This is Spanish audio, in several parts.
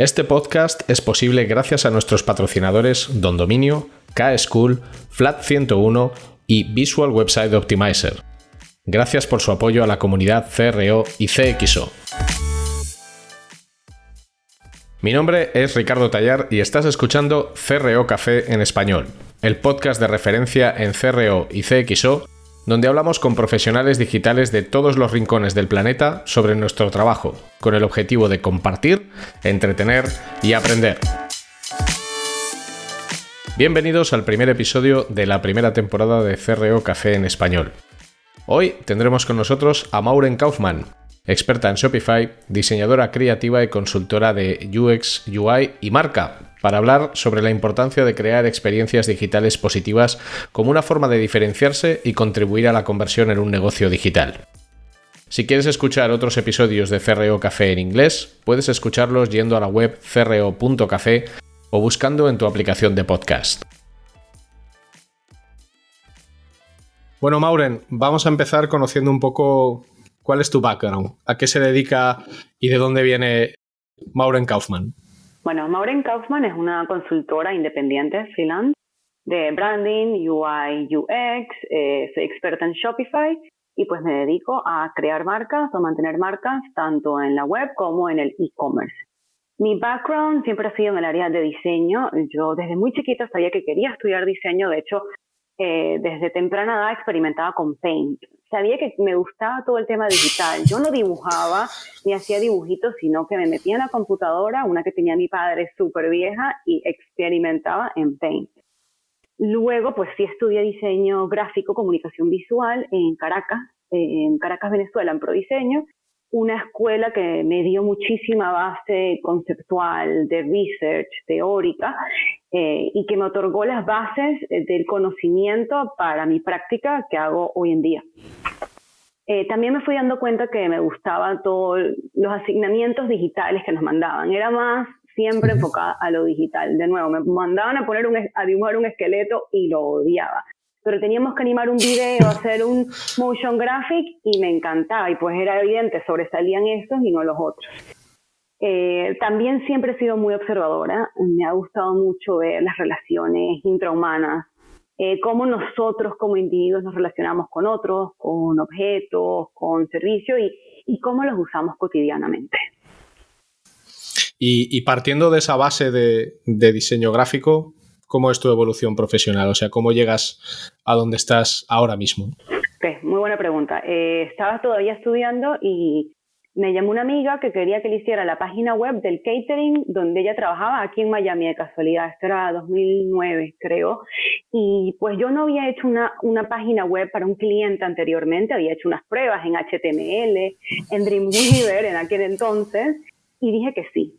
Este podcast es posible gracias a nuestros patrocinadores Don Dominio, K-School, Flat 101 y Visual Website Optimizer. Gracias por su apoyo a la comunidad CRO y CXO. Mi nombre es Ricardo Tallar y estás escuchando CRO Café en español, el podcast de referencia en CRO y CXO donde hablamos con profesionales digitales de todos los rincones del planeta sobre nuestro trabajo, con el objetivo de compartir, entretener y aprender. Bienvenidos al primer episodio de la primera temporada de CRO Café en español. Hoy tendremos con nosotros a Mauren Kaufman, experta en Shopify, diseñadora creativa y consultora de UX, UI y marca, para hablar sobre la importancia de crear experiencias digitales positivas como una forma de diferenciarse y contribuir a la conversión en un negocio digital. Si quieres escuchar otros episodios de CRO Café en inglés, puedes escucharlos yendo a la web cro.café o buscando en tu aplicación de podcast. Bueno, Mauren, vamos a empezar conociendo un poco cuál es tu background, a qué se dedica y de dónde viene Mauren Kaufman. Bueno, Maureen Kaufman es una consultora independiente freelance de branding, UI, UX, eh, soy experta en Shopify y pues me dedico a crear marcas o mantener marcas tanto en la web como en el e-commerce. Mi background siempre ha sido en el área de diseño. Yo desde muy chiquita sabía que quería estudiar diseño. De hecho, eh, desde temprana edad experimentaba con Paint sabía que me gustaba todo el tema digital. Yo no dibujaba ni hacía dibujitos, sino que me metía en la computadora, una que tenía mi padre súper vieja, y experimentaba en Paint. Luego, pues sí estudié diseño gráfico, comunicación visual en Caracas, en Caracas, Venezuela, en Prodiseño, una escuela que me dio muchísima base conceptual, de research, teórica, eh, y que me otorgó las bases eh, del conocimiento para mi práctica que hago hoy en día. Eh, también me fui dando cuenta que me gustaban todos los asignamientos digitales que nos mandaban. Era más siempre enfocada a lo digital. De nuevo, me mandaban a, poner un, a dibujar un esqueleto y lo odiaba pero teníamos que animar un video, hacer un motion graphic y me encantaba y pues era evidente, sobresalían estos y no los otros. Eh, también siempre he sido muy observadora, me ha gustado mucho ver las relaciones intrahumanas, eh, cómo nosotros como individuos nos relacionamos con otros, con objetos, con servicios y, y cómo los usamos cotidianamente. Y, y partiendo de esa base de, de diseño gráfico, ¿Cómo es tu evolución profesional? O sea, ¿cómo llegas a donde estás ahora mismo? muy buena pregunta. Eh, estaba todavía estudiando y me llamó una amiga que quería que le hiciera la página web del catering donde ella trabajaba aquí en Miami de casualidad. Esto era 2009, creo. Y pues yo no había hecho una, una página web para un cliente anteriormente, había hecho unas pruebas en HTML, en Dreamweaver en aquel entonces y dije que sí.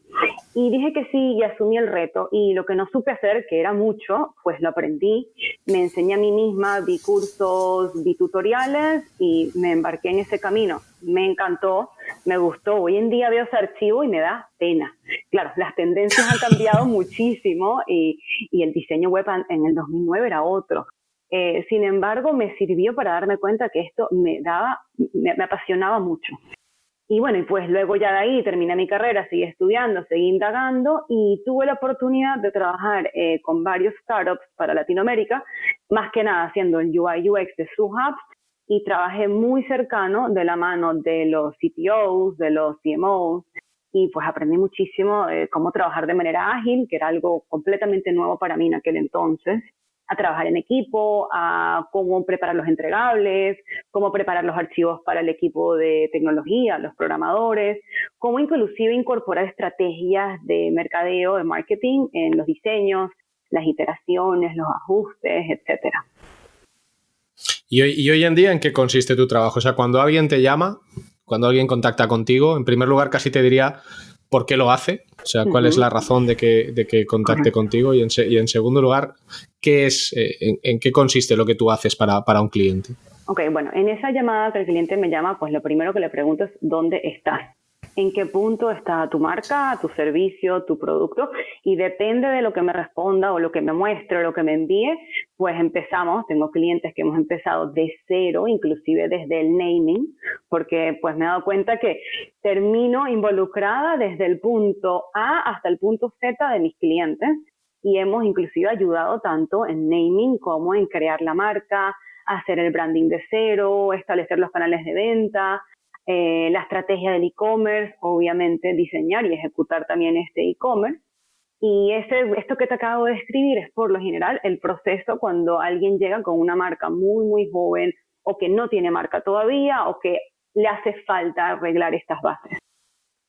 Y dije que sí y asumí el reto. Y lo que no supe hacer, que era mucho, pues lo aprendí. Me enseñé a mí misma, vi cursos, vi tutoriales y me embarqué en ese camino. Me encantó, me gustó. Hoy en día veo ese archivo y me da pena. Claro, las tendencias han cambiado muchísimo y, y, el diseño web en el 2009 era otro. Eh, sin embargo, me sirvió para darme cuenta que esto me daba, me, me apasionaba mucho. Y bueno, y pues luego ya de ahí terminé mi carrera, seguí estudiando, seguí indagando y tuve la oportunidad de trabajar eh, con varios startups para Latinoamérica, más que nada haciendo el UI UX de su hubs y trabajé muy cercano de la mano de los CTOs, de los CMOs y pues aprendí muchísimo eh, cómo trabajar de manera ágil, que era algo completamente nuevo para mí en aquel entonces a trabajar en equipo, a cómo preparar los entregables, cómo preparar los archivos para el equipo de tecnología, los programadores, cómo inclusive incorporar estrategias de mercadeo, de marketing en los diseños, las iteraciones, los ajustes, etcétera. ¿Y hoy, ¿Y hoy en día en qué consiste tu trabajo? O sea, cuando alguien te llama, cuando alguien contacta contigo, en primer lugar casi te diría por qué lo hace, o sea, cuál es la razón de que, de que contacte contigo y en, y en, segundo lugar, ¿qué es, eh, en, qué consiste lo que tú haces para, para, un cliente? Ok, bueno, en esa llamada que el cliente me llama, pues lo primero que le pregunto es ¿dónde estás? En qué punto está tu marca, tu servicio, tu producto y depende de lo que me responda o lo que me muestre o lo que me envíe, pues empezamos, tengo clientes que hemos empezado de cero, inclusive desde el naming, porque pues me he dado cuenta que termino involucrada desde el punto A hasta el punto Z de mis clientes y hemos inclusive ayudado tanto en naming como en crear la marca, hacer el branding de cero, establecer los canales de venta, eh, la estrategia del e-commerce, obviamente diseñar y ejecutar también este e-commerce. Y ese, esto que te acabo de describir es por lo general el proceso cuando alguien llega con una marca muy, muy joven o que no tiene marca todavía o que le hace falta arreglar estas bases.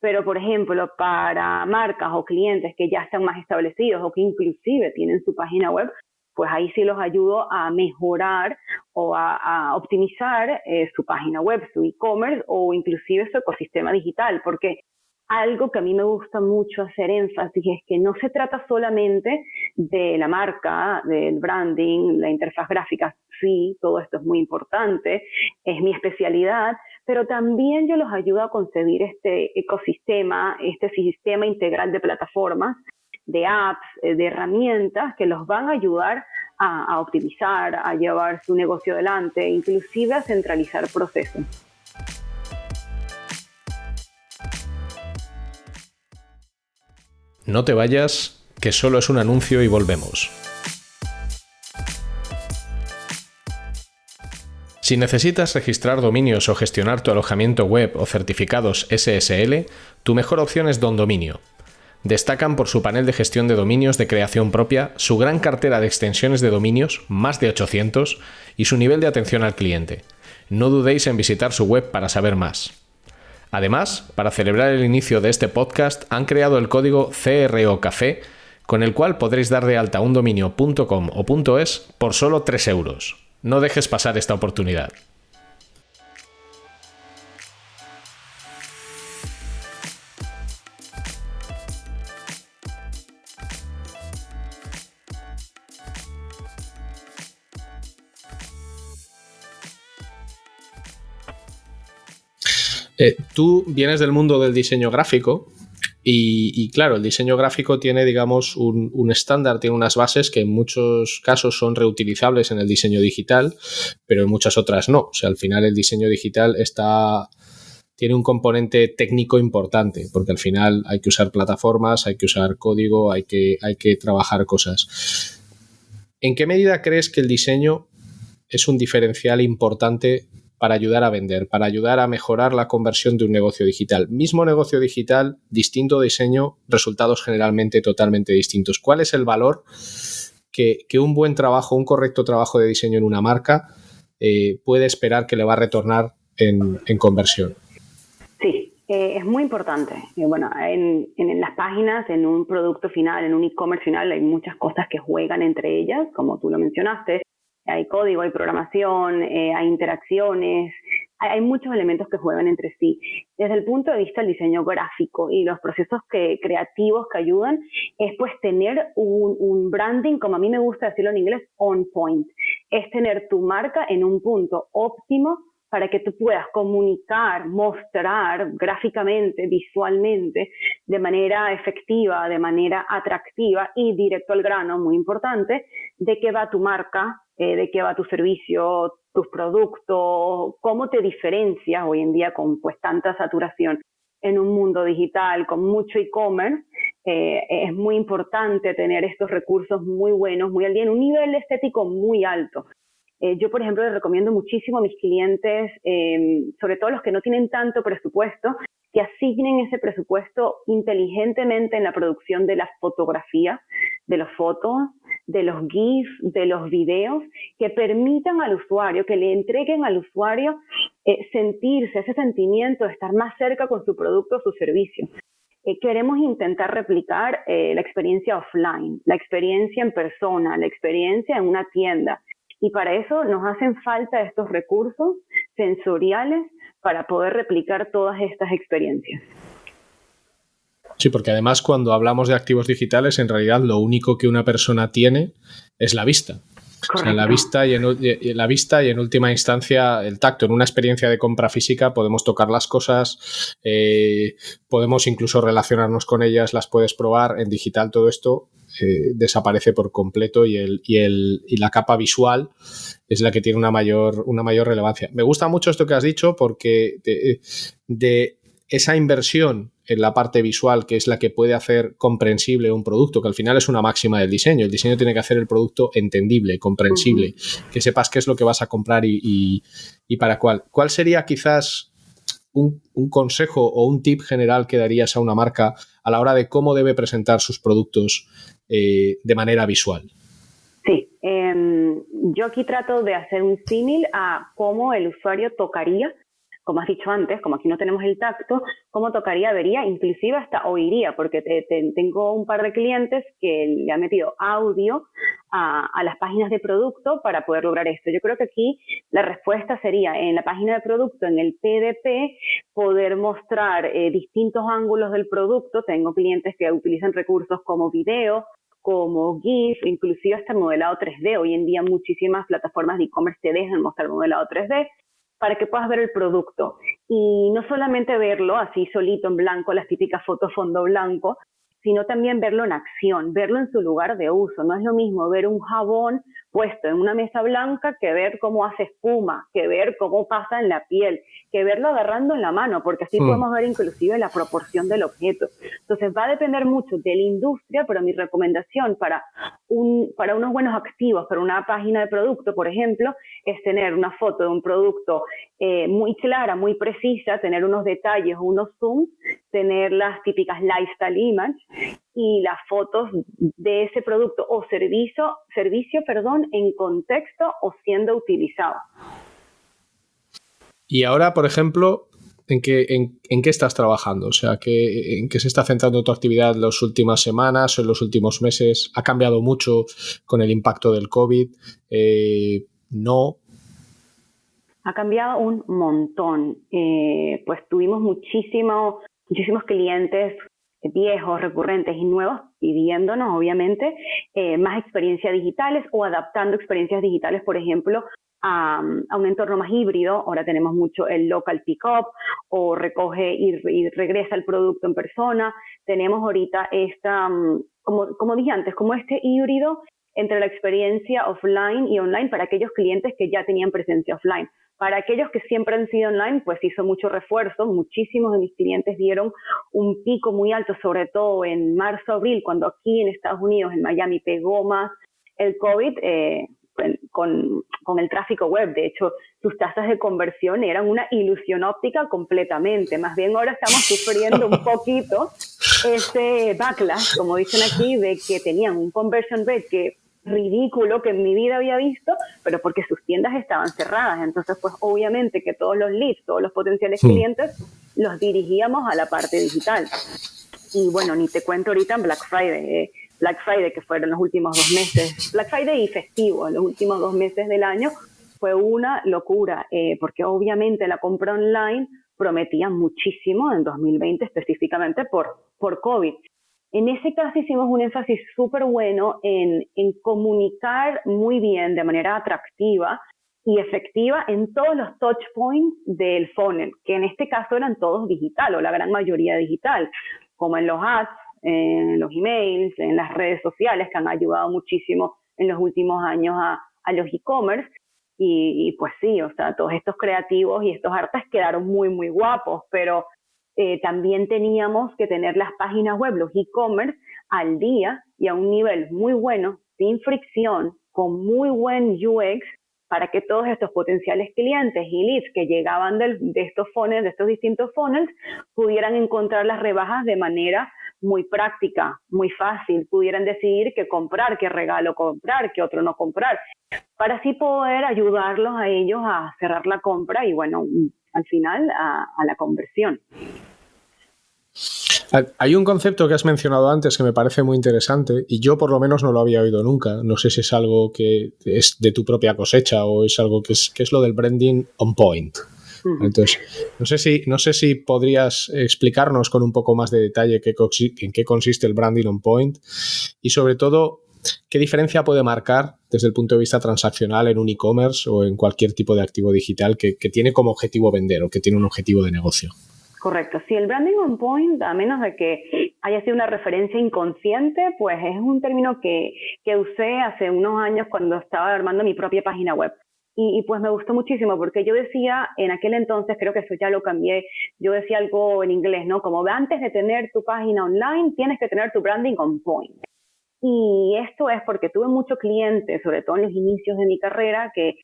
Pero, por ejemplo, para marcas o clientes que ya están más establecidos o que inclusive tienen su página web, pues ahí sí los ayudo a mejorar o a, optimizar eh, su página web, su e-commerce o inclusive su ecosistema digital, porque algo que a mí me gusta mucho hacer énfasis es que no se trata solamente de la marca, del branding, la interfaz gráfica, sí, todo esto es muy importante, es mi especialidad, pero también yo los ayudo a concebir este ecosistema, este sistema integral de plataformas de apps, eh, de herramientas que los van a ayudar a, optimizar, a llevar su negocio adelante, inclusive a centralizar procesos. No te vayas, que solo es un anuncio y volvemos. Si necesitas registrar dominios o gestionar tu alojamiento web o certificados SSL, tu mejor opción es Don Dominio destacan por su panel de gestión de dominios de creación propia, su gran cartera de extensiones de dominios, más de 800, y su nivel de atención al cliente. No dudéis en visitar su web para saber más. Además, para celebrar el inicio de este podcast, han creado el código CRO Café, con el cual podréis dar de alta un dominio.com o .es por solo 3 euros. No dejes pasar esta oportunidad. Eh, tú vienes del mundo del diseño gráfico y, claro, el diseño gráfico tiene, digamos, un, estándar, tiene unas bases que en muchos casos son reutilizables en el diseño digital, pero en muchas otras no. O sea, al final el diseño digital está tiene un componente técnico importante, porque al final hay que usar plataformas, hay que usar código, hay que, hay que trabajar cosas. ¿En qué medida crees que el diseño es un diferencial importante para ayudar a vender, para ayudar a mejorar la conversión de un negocio digital. Mismo negocio digital, distinto diseño, resultados generalmente totalmente distintos. ¿Cuál es el valor que, un buen trabajo, un correcto trabajo de diseño en una marca eh, puede esperar que le va a retornar en, conversión? Sí, eh, es muy importante. Eh, bueno, en, en, las páginas, en un producto final, en un e-commerce final, hay muchas cosas que juegan entre ellas, como tú lo mencionaste hay código, hay programación, eh, hay interacciones, hay, muchos elementos que juegan entre sí. Desde el punto de vista del diseño gráfico y los procesos que, creativos que ayudan, es pues tener un, un branding, como a mí me gusta decirlo en inglés, on point. Es tener tu marca en un punto óptimo para que tú puedas comunicar, mostrar gráficamente, visualmente, de manera efectiva, de manera atractiva y directo al grano, muy importante, de qué va tu marca, eh, de qué va tu servicio, tus productos, cómo te diferencias hoy en día con pues tanta saturación en un mundo digital, con mucho e-commerce, eh, es muy importante tener estos recursos muy buenos, muy al día, en un nivel estético muy alto. Eh, yo, por ejemplo, les recomiendo muchísimo a mis clientes, em, sobre todo los que no tienen tanto presupuesto, que asignen ese presupuesto inteligentemente en la producción de las fotografías, de las fotos, de los GIFs, de los videos, que permitan al usuario, que le entreguen al usuario eh, sentirse, ese sentimiento de estar más cerca con su producto o su servicio. Eh, queremos intentar replicar la experiencia offline, la experiencia en persona, la experiencia en una tienda. Y para eso nos hacen falta estos recursos sensoriales para poder replicar todas estas experiencias. Sí, porque además cuando hablamos de activos digitales, en realidad lo único que una persona tiene es la vista. la vista y en, la vista y en última instancia el tacto. En una experiencia de compra física podemos tocar las cosas, eh, podemos incluso relacionarnos con ellas, las puedes probar. En digital todo esto eh, desaparece por completo y, el, y, el, y la capa visual es la que tiene una mayor, una mayor relevancia. Me gusta mucho esto que has dicho porque de esa inversión en la parte visual, que es la que puede hacer comprensible un producto, que al final es una máxima del diseño. El diseño tiene que hacer el producto entendible, comprensible, que sepas qué es lo que vas a comprar y, para cuál. ¿Cuál sería quizás un, consejo o un tip general que darías a una marca a la hora de cómo debe presentar sus productos eh, de manera visual? Sí, em, yo aquí trato de hacer un símil a cómo el usuario tocaría como has dicho antes, como aquí no tenemos el tacto, cómo tocaría, vería, inclusive hasta oiría, porque tengo un par de clientes que le han metido audio a, las páginas de producto para poder lograr esto. Yo creo que aquí la respuesta sería en la página de producto, en el PDP, poder mostrar eh, distintos ángulos del producto. Tengo clientes que utilizan recursos como video, como GIF, inclusive hasta el modelado 3D. Hoy en día muchísimas plataformas de e-commerce te dejan mostrar el modelado 3D para que puedas ver el producto. Y no solamente verlo así solito en blanco, las típicas fotos fondo blanco, sino también verlo en acción, verlo en su lugar de uso. No es lo mismo ver un jabón puesto en una mesa blanca que ver cómo hace espuma, que ver cómo pasa en la piel, que verlo agarrando en la mano, porque así podemos ver inclusive la proporción del objeto. Entonces va a depender mucho de la industria, pero mi recomendación para, para unos buenos activos, para una página de producto, por ejemplo, es tener una foto de un producto eh, muy clara, muy precisa, tener unos detalles, unos zooms, tener las típicas lifestyle image y las fotos de ese producto o servicio, servicio perdón, en contexto o siendo utilizado. Y ahora, por ejemplo, ¿en qué, en, estás trabajando? O sea, ¿en qué se está centrando tu actividad las últimas semanas o en los últimos meses? ¿Ha cambiado mucho con el impacto del COVID? Eh, ¿No? Ha cambiado un montón. Eh, pues tuvimos muchísimo, muchísimos clientes viejos, recurrentes y nuevos, pidiéndonos, obviamente, eh, más experiencias digitales o adaptando experiencias digitales, por ejemplo, a, un entorno más híbrido. Ahora tenemos mucho el local pick-up o recoge y, regresa el producto en persona. Tenemos ahorita esta, como, como dije antes, como este híbrido entre la experiencia offline y online para aquellos clientes que ya tenían presencia offline. Para aquellos que siempre han sido online, pues hizo mucho refuerzo. Muchísimos de mis clientes dieron un pico muy alto, sobre todo en marzo, abril, cuando aquí en Estados Unidos, en Miami, pegó más el COVID. Eh, con, con, el tráfico web. De hecho, sus tasas de conversión eran una ilusión óptica completamente. Más bien ahora estamos sufriendo un poquito ese backlash, como dicen aquí, de que tenían un conversion rate que ridículo que en mi vida había visto, pero porque sus tiendas estaban cerradas. Entonces, pues obviamente que todos los leads, todos los potenciales clientes, los dirigíamos a la parte digital. Y bueno, ni te cuento ahorita en Black Friday. Eh, Black Friday, que fueron los últimos dos meses, Black Friday y festivo, los últimos dos meses del año, fue una locura, eh, porque obviamente la compra online prometía muchísimo en 2020 específicamente por, por COVID. En ese caso hicimos un énfasis súper bueno en, comunicar muy bien, de manera atractiva y efectiva en todos los touch points del funnel, que en este caso eran todos digital o la gran mayoría digital, como en los ads, en los emails, en las redes sociales que han ayudado muchísimo en los últimos años a, los e-commerce. Y, y, pues sí, o sea, todos estos creativos y estos artes quedaron muy, muy guapos, pero eh, también teníamos que tener las páginas web, los e-commerce, al día y a un nivel muy bueno, sin fricción, con muy buen UX, para que todos estos potenciales clientes y leads que llegaban de estos funnels, de estos distintos funnels, pudieran encontrar las rebajas de manera muy práctica, muy fácil, pudieran decidir qué comprar, qué regalo comprar, qué otro no comprar, para así poder ayudarlos a ellos a cerrar la compra y bueno, al final a, la conversión. Hay un concepto que has mencionado antes que me parece muy interesante y yo por lo menos no lo había oído nunca. No sé si es algo que es de tu propia cosecha o es algo que es, que es lo del branding on point. Entonces, no sé, si, no sé si podrías explicarnos con un poco más de detalle qué, en qué consiste el branding on point y sobre todo ¿qué diferencia puede marcar desde el punto de vista transaccional en un e-commerce o en cualquier tipo de activo digital que, tiene como objetivo vender o que tiene un objetivo de negocio? Correcto. Si el branding on point, a menos de que haya sido una referencia inconsciente, pues es un término que, que usé hace unos años cuando estaba armando mi propia página web. Y, pues me gustó muchísimo porque yo decía en aquel entonces, creo que eso ya lo cambié, yo decía algo en inglés, ¿no? Como antes de tener tu página online, tienes que tener tu branding on point. Y esto es porque tuve muchos clientes, sobre todo en los inicios de mi carrera, que,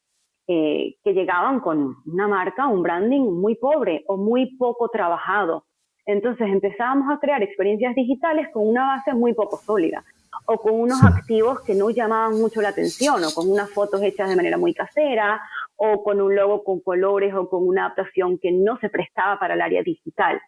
que llegaban con una marca, un branding muy pobre o muy poco trabajado. Entonces empezábamos a crear experiencias digitales con una base muy poco sólida o con unos activos que no llamaban mucho la atención, o con unas fotos hechas de manera muy casera, o con un logo con colores o con una adaptación que no se prestaba para el área digital.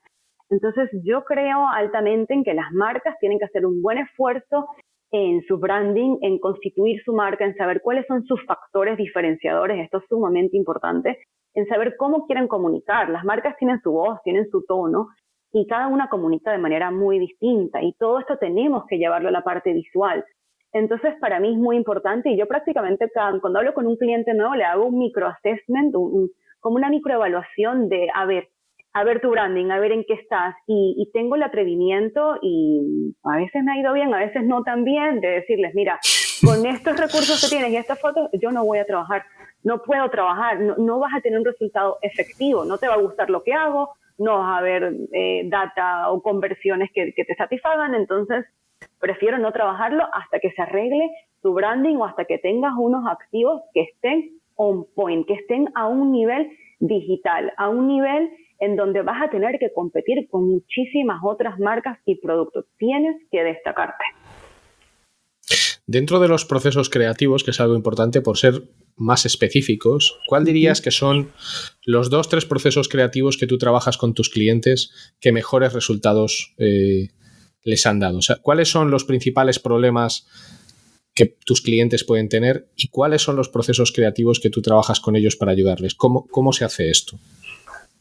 Entonces yo creo altamente en que las marcas tienen que hacer un buen esfuerzo en su branding, en constituir su marca, en saber cuáles son sus factores diferenciadores, esto es sumamente importante, en saber cómo quieren comunicar. Las marcas tienen su voz, tienen su tono, y cada una comunica de manera muy distinta y todo esto tenemos que llevarlo a la parte visual. Entonces, para mí es muy importante y yo prácticamente cuando hablo con un cliente nuevo le hago un microassessment, como una microevaluación de, a ver, a ver tu branding, a ver en qué estás y, y, tengo el atrevimiento y a veces me ha ido bien, a veces no tan bien, de decirles, mira, con estos recursos que tienes y estas fotos, yo no voy a trabajar, no puedo trabajar, no, no vas a tener un resultado efectivo, no te va a gustar lo que hago, no va a haber eh, data o conversiones que, te satisfagan, entonces prefiero no trabajarlo hasta que se arregle tu branding o hasta que tengas unos activos que estén on point, que estén a un nivel digital, a un nivel en donde vas a tener que competir con muchísimas otras marcas y productos. Tienes que destacarte. Dentro de los procesos creativos, que es algo importante por ser más específicos, ¿cuál dirías que son los dos, tres procesos creativos que tú trabajas con tus clientes que mejores resultados eh, les han dado? O sea, ¿cuáles son los principales problemas que tus clientes pueden tener y cuáles son los procesos creativos que tú trabajas con ellos para ayudarles? ¿Cómo, cómo se hace esto?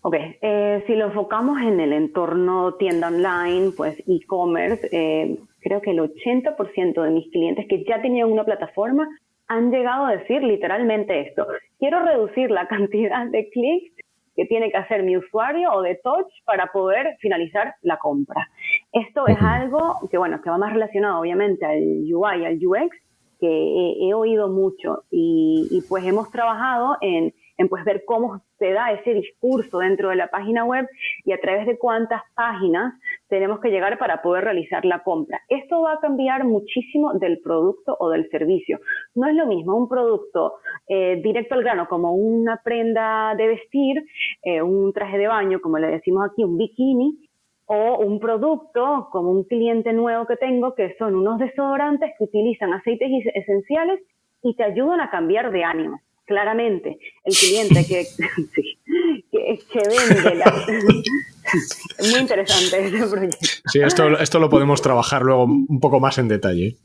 Ok, eh, si lo enfocamos en el entorno tienda online, pues e-commerce, eh, creo que el 80% de mis clientes que ya tenían una plataforma han llegado a decir literalmente esto. Quiero reducir la cantidad de clics que tiene que hacer mi usuario o de touch para poder finalizar la compra. Esto es algo que, bueno, que va más relacionado obviamente al UI, al UX, que he, oído mucho y, y pues hemos trabajado en en pues ver cómo se da ese discurso dentro de la página web y a través de cuántas páginas tenemos que llegar para poder realizar la compra. Esto va a cambiar muchísimo del producto o del servicio. No es lo mismo un producto eh, directo al grano como una prenda de vestir, eh, un traje de baño, como le decimos aquí, un bikini, o un producto como un cliente nuevo que tengo, que son unos desodorantes que utilizan aceites esenciales y te ayudan a cambiar de ánimo claramente el cliente que, que, vende la... Muy interesante ese proyecto. Sí, esto, esto lo podemos trabajar luego un poco más en detalle.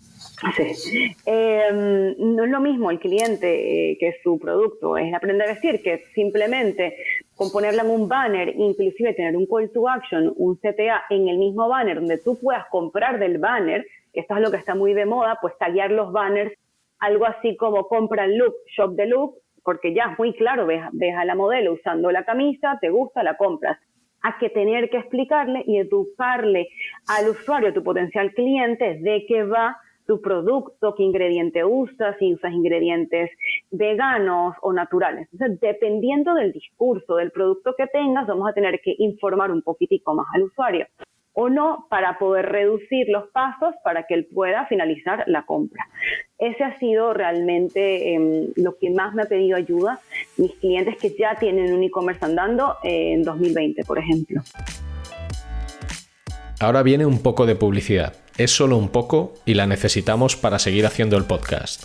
Sí. Em, no es lo mismo el cliente eh, que su producto es aprender a decir que simplemente con ponerle en un banner, inclusive tener un call to action, un CTA en el mismo banner donde tú puedas comprar del banner, esto es lo que está muy de moda, pues tallar los banners algo así como compra el look, shop the look, porque ya es muy claro, ves, a la modelo usando la camisa, te gusta, la compras. Hay que tener que explicarle y educarle al usuario, a tu potencial cliente, de qué va tu producto, qué ingrediente usas, si usas ingredientes veganos o naturales. Entonces, dependiendo del discurso del producto que tengas, vamos a tener que informar un poquitico más al usuario o no para poder reducir los pasos para que él pueda finalizar la compra. Ese ha sido realmente em, lo que más me ha pedido ayuda mis clientes que ya tienen un e-commerce andando eh, en 2020, por ejemplo. Ahora viene un poco de publicidad. Es solo un poco y la necesitamos para seguir haciendo el podcast.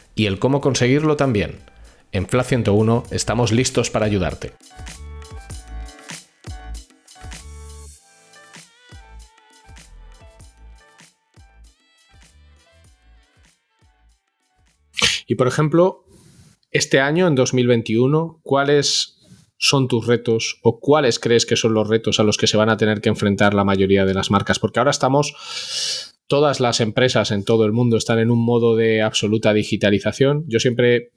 y el cómo conseguirlo también. En FLA 101 estamos listos para ayudarte. Y por ejemplo, este año, en 2021, ¿cuáles son tus retos o cuáles crees que son los retos a los que se van a tener que enfrentar la mayoría de las marcas? Porque ahora estamos, todas las empresas en todo el mundo están en un modo de absoluta digitalización. Yo siempre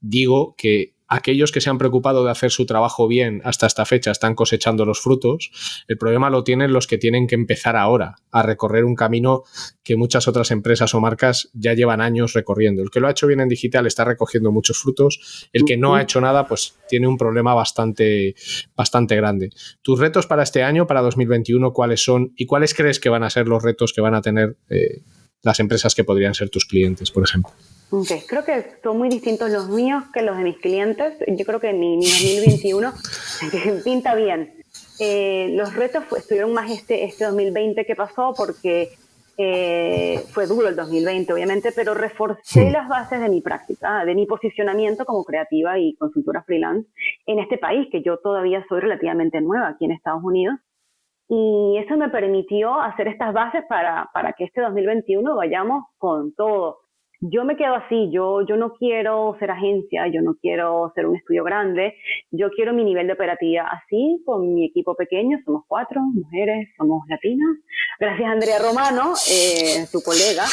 digo que aquellos que se han preocupado de hacer su trabajo bien hasta esta fecha están cosechando los frutos. El problema lo tienen los que tienen que empezar ahora a recorrer un camino que muchas otras empresas o marcas ya llevan años recorriendo. El que lo ha hecho bien en digital está recogiendo muchos frutos. El que no ha hecho nada, pues tiene un problema bastante, bastante grande. ¿Tus retos para este año, para 2021, cuáles son y cuáles crees que van a ser los retos que van a tener eh, las empresas que podrían ser tus clientes, por ejemplo? Okay. Creo que son muy distintos los míos que los de mis clientes. Yo creo que mi, mi 2021 pinta bien. Eh, los retos estuvieron más este, este 2020 que pasó porque eh, fue duro el 2020, obviamente, pero reforcé las bases de mi práctica, de mi posicionamiento como creativa y consultora freelance en este país, que yo todavía soy relativamente nueva aquí en Estados Unidos. Y eso me permitió hacer estas bases para, para que este 2021 vayamos con todo yo me quedo así, yo, yo no quiero ser agencia, yo no quiero ser un estudio grande, yo quiero mi nivel de operatividad así, con mi equipo pequeño, somos cuatro mujeres, somos latinas. Gracias a Andrea Romano, eh, tu colega,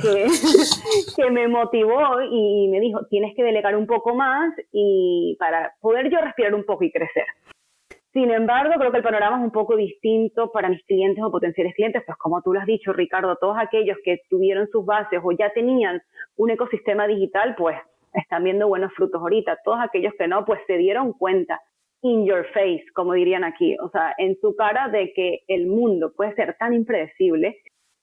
que, que me motivó y me dijo, tienes que delegar un poco más y para poder yo respirar un poco y crecer. Sin embargo, creo que el panorama es un poco distinto para mis clientes o potenciales clientes, pues como tú lo has dicho, Ricardo, todos aquellos que tuvieron sus bases o ya tenían un ecosistema digital, pues están viendo buenos frutos ahorita. Todos aquellos que no, pues se dieron cuenta in your face, como dirían aquí, o sea, en su cara de que el mundo puede ser tan impredecible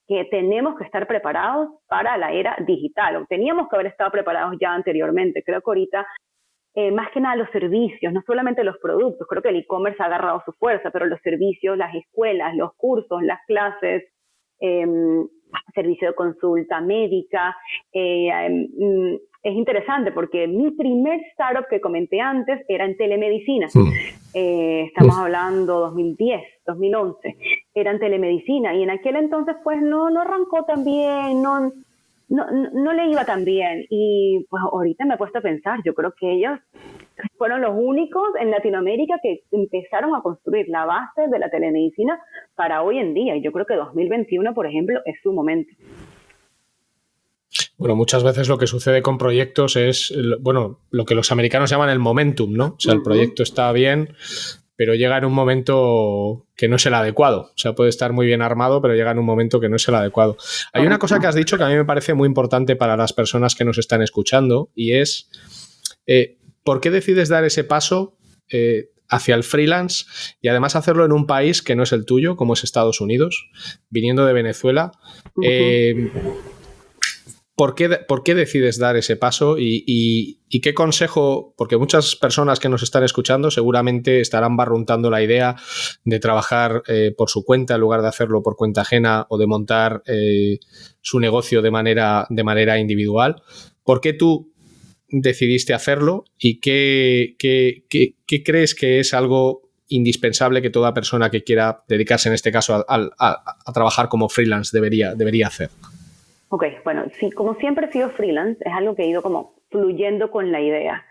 que tenemos que estar preparados para la era digital, o teníamos que haber estado preparados ya anteriormente. Creo que ahorita eh, más que nada los servicios, no solamente los productos, creo que el e-commerce ha agarrado su fuerza, pero los servicios, las escuelas, los cursos, las clases, eh, servicio de consulta médica. Eh, em, mm, es interesante porque mi primer startup que comenté antes era en telemedicina. Eh, estamos hablando 2010, 2011. Era en telemedicina y en aquel entonces pues no, no arrancó tan bien, no, no, no, le iba tan bien. Y pues ahorita me he puesto a pensar, yo creo que ellos fueron los únicos en Latinoamérica que empezaron a construir la base de la telemedicina para hoy en día. Y yo creo que 2021, por ejemplo, es su momento. Bueno, muchas veces lo que sucede con proyectos es, bueno, lo que los americanos llaman el momentum, ¿no? O sea, el proyecto está bien, pero llega en un momento que no es el adecuado. O sea, puede estar muy bien armado, pero llega en un momento que no es el adecuado. Hay una cosa que has dicho que a mí me parece muy importante para las personas que nos están escuchando y es, eh, ¿por qué decides dar ese paso eh, hacia el freelance y además hacerlo en un país que no es el tuyo, como es Estados Unidos, viniendo de Venezuela? ¿Por qué, decides dar ese paso y, qué consejo? Porque muchas personas que nos están escuchando seguramente estarán barruntando la idea de trabajar eh, por su cuenta en lugar de hacerlo por cuenta ajena o de montar eh, su negocio de manera, de manera individual. ¿Por qué tú decidiste hacerlo y qué, crees que es algo indispensable que toda persona que quiera dedicarse en este caso a, trabajar como freelance debería, debería hacer? Ok, bueno, sí, como siempre he sido freelance, es algo que he ido como fluyendo con la idea.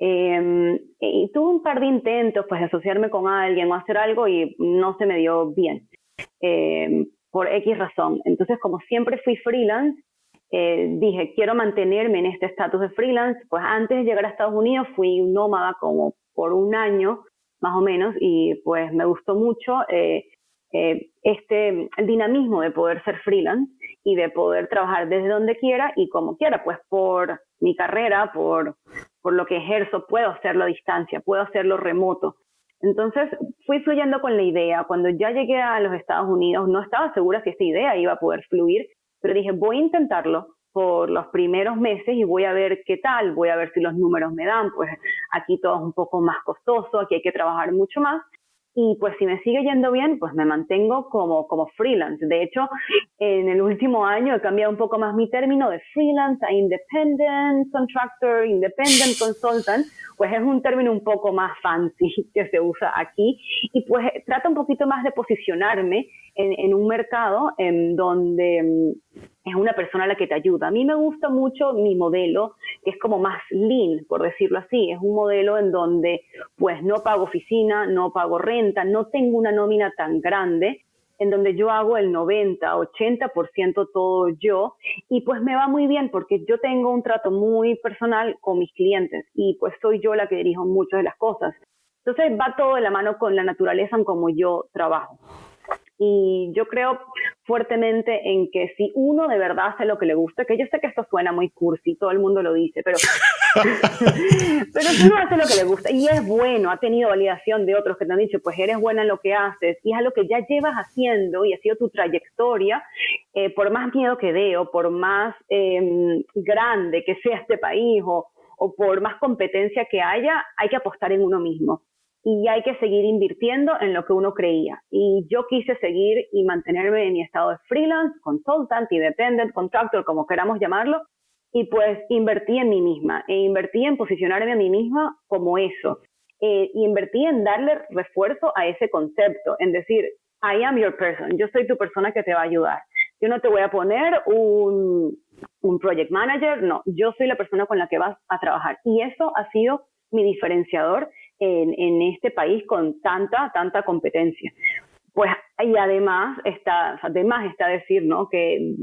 Em, y tuve un par de intentos, pues, de asociarme con alguien o hacer algo y no se me dio bien, em, por X razón. Entonces, como siempre fui freelance, eh, dije, quiero mantenerme en este estatus de freelance. Pues antes de llegar a Estados Unidos fui nómada como por un año, más o menos, y pues me gustó mucho eh, eh, este, el dinamismo de poder ser freelance y de poder trabajar desde donde quiera y como quiera, pues por mi carrera, por, por lo que ejerzo, puedo hacerlo a distancia, puedo hacerlo remoto. Entonces fui fluyendo con la idea. Cuando ya llegué a los Estados Unidos no estaba segura si esta idea iba a poder fluir, pero dije, voy a intentarlo, por los primeros meses y voy a ver qué tal, voy a ver si los números me dan, pues aquí todo es un poco más costoso, aquí hay que trabajar mucho más. Y pues si me sigue yendo bien, pues me mantengo como, como freelance. De hecho, en el último año he cambiado un poco más mi término de freelance a independent contractor, independent consultant, pues es un término un poco más fancy que se usa aquí y pues trata un poquito más de posicionarme en, en un mercado en donde mm, es una persona a la que te ayuda. A mí me gusta mucho mi modelo, que es como más lean, por decirlo así. Es un modelo en donde pues no pago oficina, no pago renta, no tengo una nómina tan grande, en donde yo hago el 90, 80% todo yo y pues me va muy bien porque yo tengo un trato muy personal con mis clientes y pues soy yo la que dirijo muchas de las cosas. Entonces va todo de la mano con la naturaleza en como yo trabajo. Y yo creo fuertemente en que si uno de verdad hace lo que le gusta, que yo sé que esto suena muy cursi, todo el mundo lo dice, pero, pero si uno hace lo que le gusta y es bueno, ha tenido validación de otros que te han dicho, pues eres buena en lo que haces y es a lo que ya llevas haciendo y ha sido tu trayectoria, eh, por más miedo que dé o por más em, grande que sea este país o, o por más competencia que haya, hay que apostar en uno mismo y hay que seguir invirtiendo en lo que uno creía. Y yo quise seguir y mantenerme en mi estado de freelance, consultant, independent, contractor, como queramos llamarlo, y pues invertí en mí misma, e invertí en posicionarme a mí misma como eso, eh, y invertí en darle refuerzo a ese concepto, en decir, I am your person, yo soy tu persona que te va a ayudar. Yo no te voy a poner un, un project manager, no, yo soy la persona con la que vas a trabajar. Y eso ha sido mi diferenciador en, en este país con tanta, tanta competencia. Pues, y además está, además está decir, ¿no? Que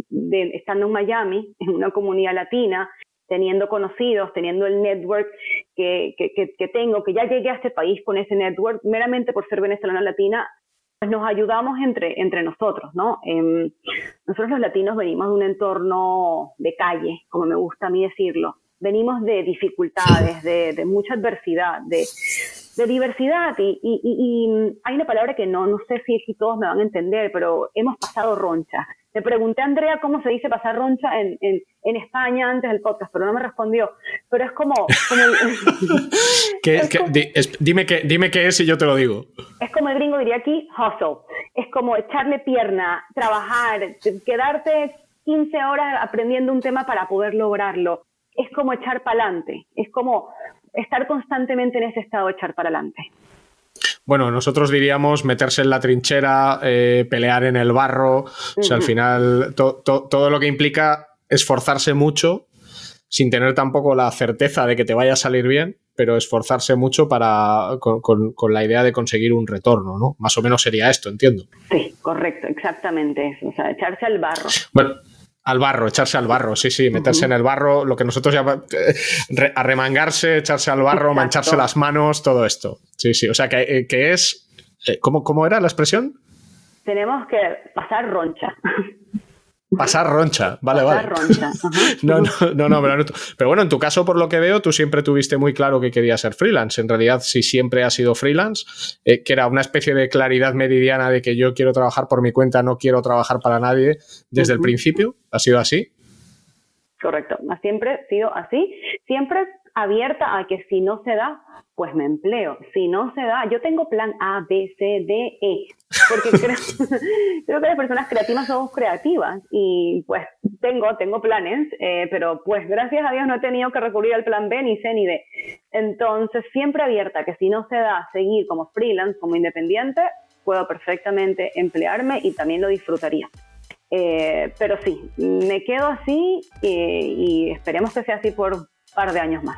estando en Miami, en una comunidad latina, teniendo conocidos, teniendo el network que, que, que, tengo, que ya llegué a este país con ese network, meramente por ser venezolana latina, pues nos ayudamos entre, entre nosotros, ¿no? Em, nosotros los latinos venimos de un entorno de calle, como me gusta a mí decirlo, venimos de dificultades, de, de mucha adversidad, de, de diversidad. Y, y, y, hay una palabra que no, no sé si, todos me van a entender, pero hemos pasado roncha. Le pregunté a Andrea cómo se dice pasar roncha en, en, en España antes del podcast, pero no me respondió. Pero es como... como dime, qué, dime qué es y yo te lo digo. Es como el gringo diría aquí, hustle. Es como echarle pierna, trabajar, quedarte 15 horas aprendiendo un tema para poder lograrlo es como echar para adelante, es como estar constantemente en ese estado de echar para adelante. Bueno, nosotros diríamos meterse en la trinchera, eh, pelear en el barro, o sea, al final todo lo que implica esforzarse mucho sin tener tampoco la certeza de que te vaya a salir bien, pero esforzarse mucho para con, con, la idea de conseguir un retorno, ¿no? Más o menos sería esto, entiendo. Sí, correcto, exactamente eso, o sea, echarse al barro. Bueno, al barro, echarse al barro, sí, sí, meterse en el barro, lo que nosotros llamamos eh, arremangarse, echarse al barro, mancharse las manos, todo esto. Sí, sí, o sea, que, eh, que es... Eh, ¿cómo, ¿Cómo era la expresión? Tenemos que pasar roncha. Pasar roncha, vale, Pasar vale. Roncha. no, no, no, pero, pero, bueno, en tu caso, por lo que veo, tú siempre tuviste muy claro que querías ser freelance. En realidad, si siempre has sido freelance, eh, que era una especie de claridad meridiana de que yo quiero trabajar por mi cuenta, no quiero trabajar para nadie desde el principio, ¿ha sido así? Correcto, siempre ha sido así. Siempre abierta a que si no se da, pues me empleo. Si no se da, yo tengo plan A, B, C, D, E, porque creo, creo que las personas creativas somos creativas y pues tengo, tengo planes, eh, pero pues gracias a Dios no he tenido que recurrir al plan B, ni C, ni D. Entonces, siempre abierta que si no se da seguir como freelance, como independiente, puedo perfectamente emplearme y también lo disfrutaría. Eh, pero sí, me quedo así y esperemos que sea así por par de años más.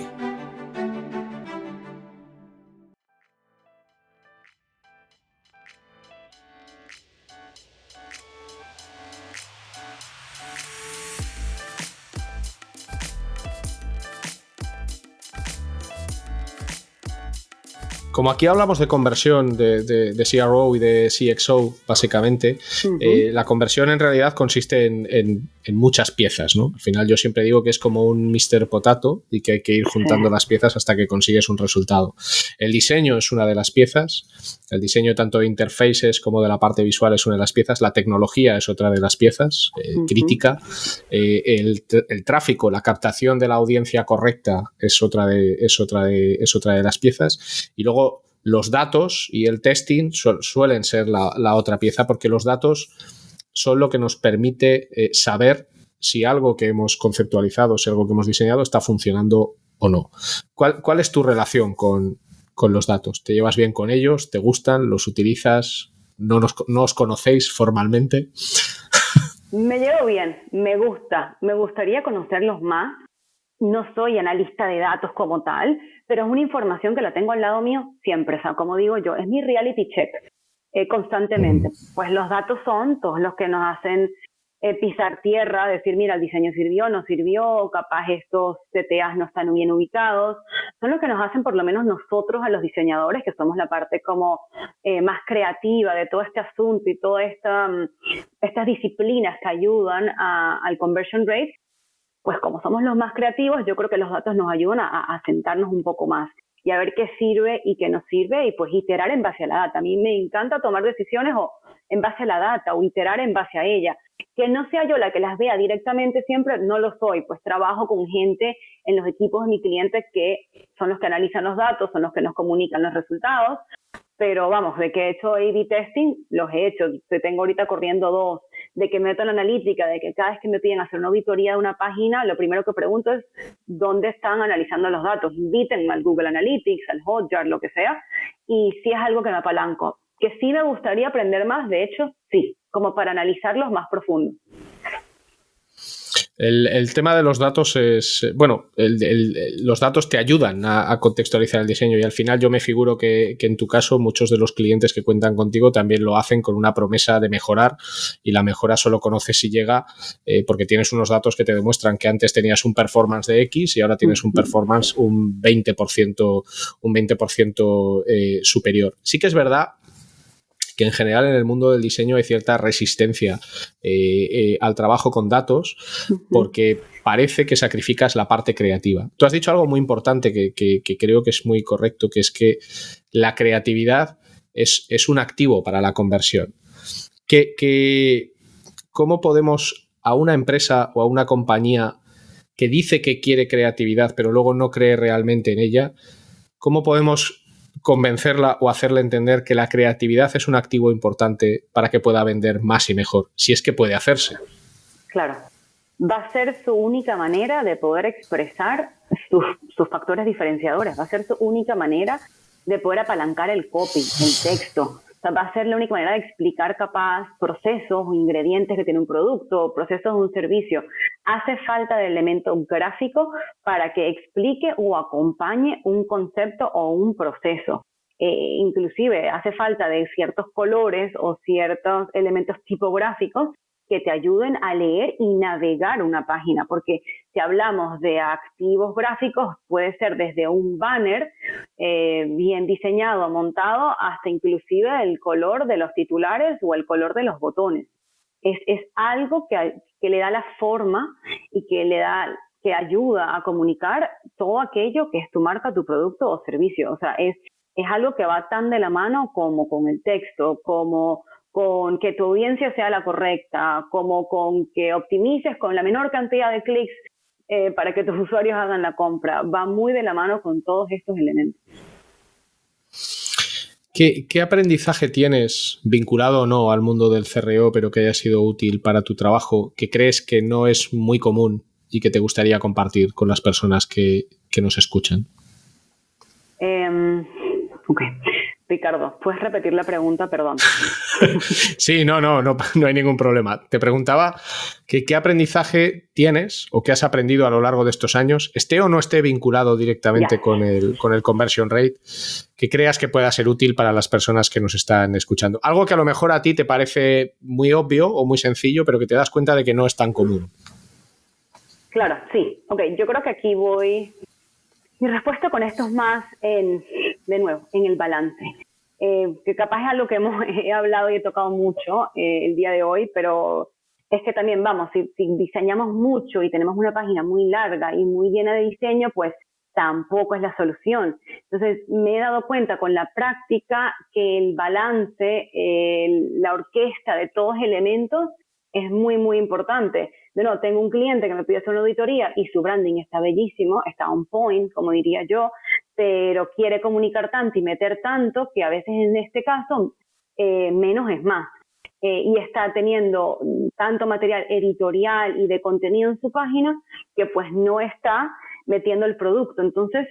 Como aquí hablamos de conversión de, CRO y de CXO, básicamente, eh, la conversión en realidad consiste en, muchas piezas, ¿no? Al final yo siempre digo que es como un Mr. Potato y que hay que ir juntando las piezas hasta que consigues un resultado. El diseño es una de las piezas, el diseño tanto de interfaces como de la parte visual es una de las piezas, la tecnología es otra de las piezas, eh, crítica, eh, el, el, tráfico, la captación de la audiencia correcta es otra de, es otra de, es otra de las piezas y luego los datos y el testing suelen ser la, otra pieza porque los datos son lo que nos permite eh, saber si algo que hemos conceptualizado, si algo que hemos diseñado está funcionando o no. ¿Cuál, es tu relación con, los datos? ¿Te llevas bien con ellos? ¿Te gustan? ¿Los utilizas? ¿No, no os conocéis formalmente? Me llevo bien, me gusta, me gustaría conocerlos más. No soy analista de datos como tal, pero es una información que la tengo al lado mío siempre, o sea, como digo yo, es mi reality check eh, constantemente. Pues los datos son todos los que nos hacen eh, pisar tierra, decir, mira, el diseño sirvió, no sirvió, capaz estos CTAs no están bien ubicados, son los que nos hacen por lo menos nosotros a los diseñadores, que somos la parte como eh, más creativa de todo este asunto y todas esta, mm, estas disciplinas que ayudan al conversion rate, pues como somos los más creativos, yo creo que los datos nos ayudan a, sentarnos un poco más y a ver qué sirve y qué no sirve y pues iterar en base a la data. A mí me encanta tomar decisiones o en base a la data o iterar en base a ella. Que no sea yo la que las vea directamente siempre, no lo soy, pues trabajo con gente en los equipos de mi cliente que son los que analizan los datos, son los que nos comunican los resultados, pero vamos, de que he hecho A-B testing, los he hecho. Tengo ahorita corriendo dos de que meto la analítica, de que cada vez que me piden hacer una auditoría de una página, lo primero que pregunto es dónde están analizando los datos. Invítenme al Google Analytics, al Hotjar, lo que sea, y si es algo que me apalanco. Que sí me gustaría aprender más, de hecho, sí, como para analizarlos más profundo. El, tema de los datos es, eh, bueno, los datos te ayudan a, contextualizar el diseño y al final yo me figuro que, en tu caso muchos de los clientes que cuentan contigo también lo hacen con una promesa de mejorar y la mejora solo conoces si llega eh, porque tienes unos datos que te demuestran que antes tenías un performance de X y ahora tienes un performance un 20%, un 20 eh, superior. Sí que es verdad que en general en el mundo del diseño hay cierta resistencia eh, eh, al trabajo con datos porque parece que sacrificas la parte creativa. Tú has dicho algo muy importante que, creo que es muy correcto, que es que la creatividad es, un activo para la conversión. Que, ¿Cómo podemos a una empresa o a una compañía que dice que quiere creatividad pero luego no cree realmente en ella, cómo podemos convencerla o hacerle entender que la creatividad es un activo importante para que pueda vender más y mejor, si es que puede hacerse. Claro, va a ser su única manera de poder expresar sus, factores diferenciadores, va a ser su única manera de poder apalancar el copy, el texto. Va a ser la única manera de explicar capaz procesos o ingredientes que tiene un producto, procesos de un servicio. Hace falta de elemento gráfico para que explique o acompañe un concepto o un proceso. Eh, inclusive hace falta de ciertos colores o ciertos elementos tipográficos que te ayuden a leer y navegar una página, porque si hablamos de activos gráficos, puede ser desde un banner eh, bien diseñado, montado, hasta inclusive el color de los titulares o el color de los botones es, algo que, le da la forma y que le da que ayuda a comunicar todo aquello que es tu marca, tu producto o servicio. O sea, es, es algo que va tan de la mano como con el texto, como con que tu audiencia sea la correcta, como con que optimices con la menor cantidad de clics eh, para que tus usuarios hagan la compra. Va muy de la mano con todos estos elementos. ¿Qué, aprendizaje tienes vinculado o no al mundo del CRO, pero que haya sido útil para tu trabajo, que crees que no es muy común y que te gustaría compartir con las personas que, nos escuchan? Em, ok. Ricardo, ¿puedes repetir la pregunta? Perdón. sí, no, no, no, no hay ningún problema. Te preguntaba que, qué aprendizaje tienes o qué has aprendido a lo largo de estos años, esté o no esté vinculado directamente con el, con el conversion rate, que creas que pueda ser útil para las personas que nos están escuchando. Algo que a lo mejor a ti te parece muy obvio o muy sencillo, pero que te das cuenta de que no es tan común. Claro, sí. Ok, yo creo que aquí voy. Mi respuesta con esto es más en de nuevo, en el balance. Eh, que capaz es algo que hemos he hablado y he tocado mucho eh, el día de hoy, pero es que también, vamos, si, diseñamos mucho y tenemos una página muy larga y muy llena de diseño, pues tampoco es la solución. Entonces, me he dado cuenta con la práctica que el balance, la orquesta de todos elementos es muy, muy importante. De nuevo, tengo un cliente que me pide hacer una auditoría y su branding está bellísimo, está on point, como diría yo, pero quiere comunicar tanto y meter tanto que a veces en este caso eh, menos es más. Eh, y está teniendo tanto material editorial y de contenido en su página que pues no está metiendo el producto. Entonces,